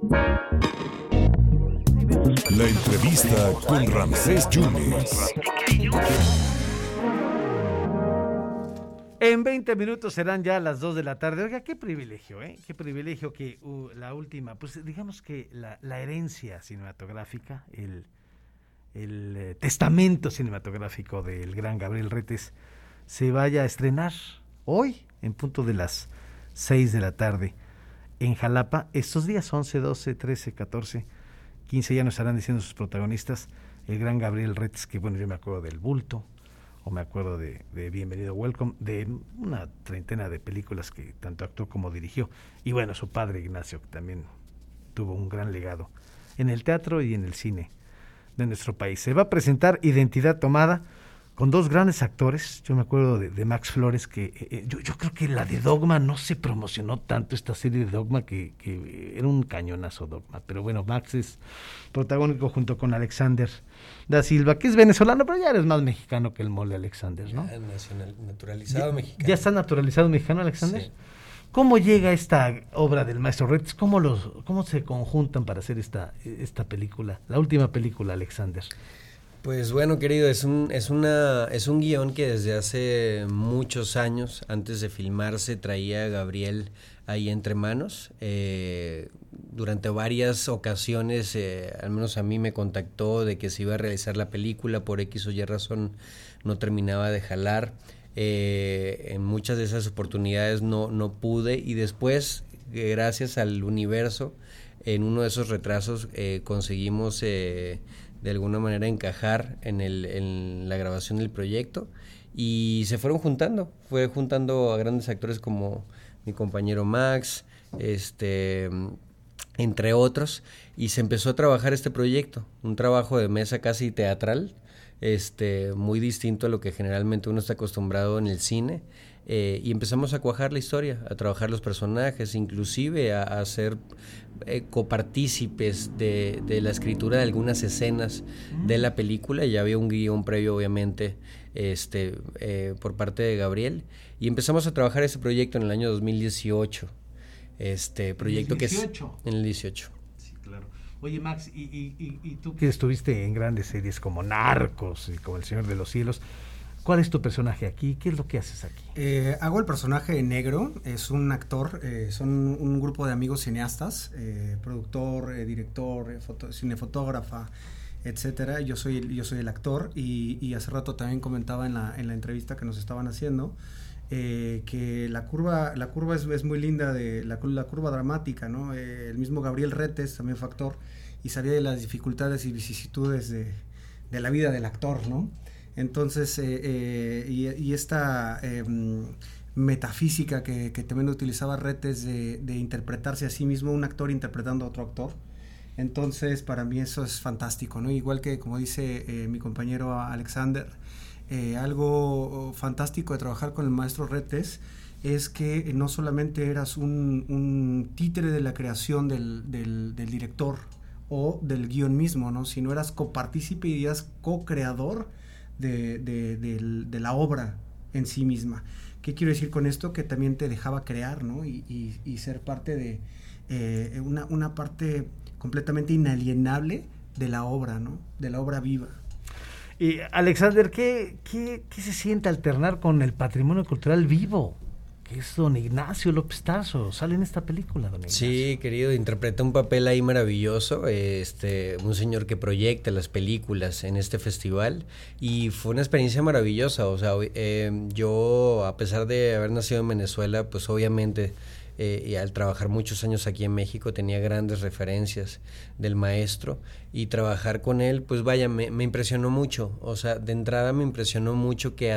La entrevista con Ramsés Yunes. En 20 minutos serán ya las 2 de la tarde. Oiga, qué privilegio, ¿eh? Qué privilegio que uh, la última, pues digamos que la, herencia cinematográfica, el, el eh, testamento cinematográfico del gran Gabriel Retes, se vaya a estrenar hoy, en punto de las 6 de la tarde, en Jalapa. Estos días 11, 12, 13, 14, 15 ya nos estarán diciendo sus protagonistas. El gran Gabriel Retes, que bueno, yo me acuerdo del bulto, o me acuerdo de, de, Bienvenido Welcome, de una treintena de películas que tanto actuó como dirigió. Y bueno, su padre Ignacio, que también tuvo un gran legado en el teatro y en el cine de nuestro país. Se va a presentar Identidad Tomada con dos grandes actores. Yo me acuerdo de, de Max Flores, que eh, eh, yo, yo, creo que la de Dogma no se promocionó tanto, esta serie de Dogma, que, que, era un cañonazo Dogma. Pero bueno, Max es protagónico junto con Alexander da Silva, que es venezolano, pero ya eres más mexicano que el mole Alexander, ¿no? Ya nacional, naturalizado ya, mexicano. ¿Ya está naturalizado mexicano Alexander? Sí. ¿Cómo llega esta obra del maestro Retes? ¿Cómo, los, ¿Cómo se conjuntan para hacer esta, esta película, la última película, Alexander? Pues bueno, querido, es un, es, una, es un guion que desde hace muchos años, antes de filmarse, traía Gabriel ahí entre manos. Eh, durante varias ocasiones, eh, al menos a mí me contactó de que se iba a realizar la película, por X o Y razón no terminaba de jalar. Eh, en muchas de esas oportunidades no, no pude y después, gracias al universo, en uno de esos retrasos eh, conseguimos de alguna manera encajar en, el, en la grabación del proyecto. Y se fueron juntando, fue juntando a grandes actores como mi compañero Max, este entre otros, y se empezó a trabajar este proyecto, un trabajo de mesa casi teatral, este, muy distinto a lo que generalmente uno está acostumbrado en el cine, eh, y empezamos a cuajar la historia, a trabajar los personajes, inclusive a, a ser eh, copartícipes de, de, la escritura de algunas escenas de la película, ya había un guion previo obviamente este, eh, por parte de Gabriel, y empezamos a trabajar ese proyecto en el año 2018 este proyecto ¿El 18? que es en el 18. Oye, Max, ¿y, y, tú que estuviste en grandes series como Narcos y como El Señor de los Cielos, ¿cuál es tu personaje aquí? ¿Qué es lo que haces aquí? Eh, hago el personaje negro, es un actor, eh, son un grupo de amigos cineastas, eh, productor, director, foto, cinefotógrafa, etcétera. Yo soy, yo soy el actor y, y, hace rato también comentaba en la, en la entrevista que nos estaban haciendo. Eh, que la curva, la curva es, es muy linda, de la, curva dramática, ¿no? Eh, el mismo Gabriel Retes también fue actor y sabía de las dificultades y vicisitudes de, de la vida del actor, ¿no? Entonces, eh, y, esta em, metafísica que, que, también utilizaba Retes de, de, interpretarse a sí mismo, un actor interpretando a otro actor. Entonces, para mí eso es fantástico, ¿no? Igual que, como dice mi compañero Alexander, eh, algo fantástico de trabajar con el maestro Retes es que no solamente eras un, un títere de la creación del, director o del guion mismo, ¿no? sino eras copartícipe y eras co-creador de, la obra en sí misma. ¿Qué quiero decir con esto? Que también te dejaba crear ¿no? y, ser parte de eh, una parte completamente inalienable de la obra, ¿no? de la obra viva. Y Alexander, ¿qué, ¿qué, qué, se siente alternar con el patrimonio cultural vivo? Que es don Ignacio López Tarso, sale en esta película, don Ignacio. Sí, querido, interpreta un papel ahí maravilloso, este, un señor que proyecta las películas en este festival y fue una experiencia maravillosa, o sea, eh, yo a pesar de haber nacido en Venezuela, pues obviamente eh, al trabajar muchos años aquí en México tenía grandes referencias del maestro y trabajar con él, pues vaya, me, impresionó mucho. O sea, de entrada me impresionó mucho que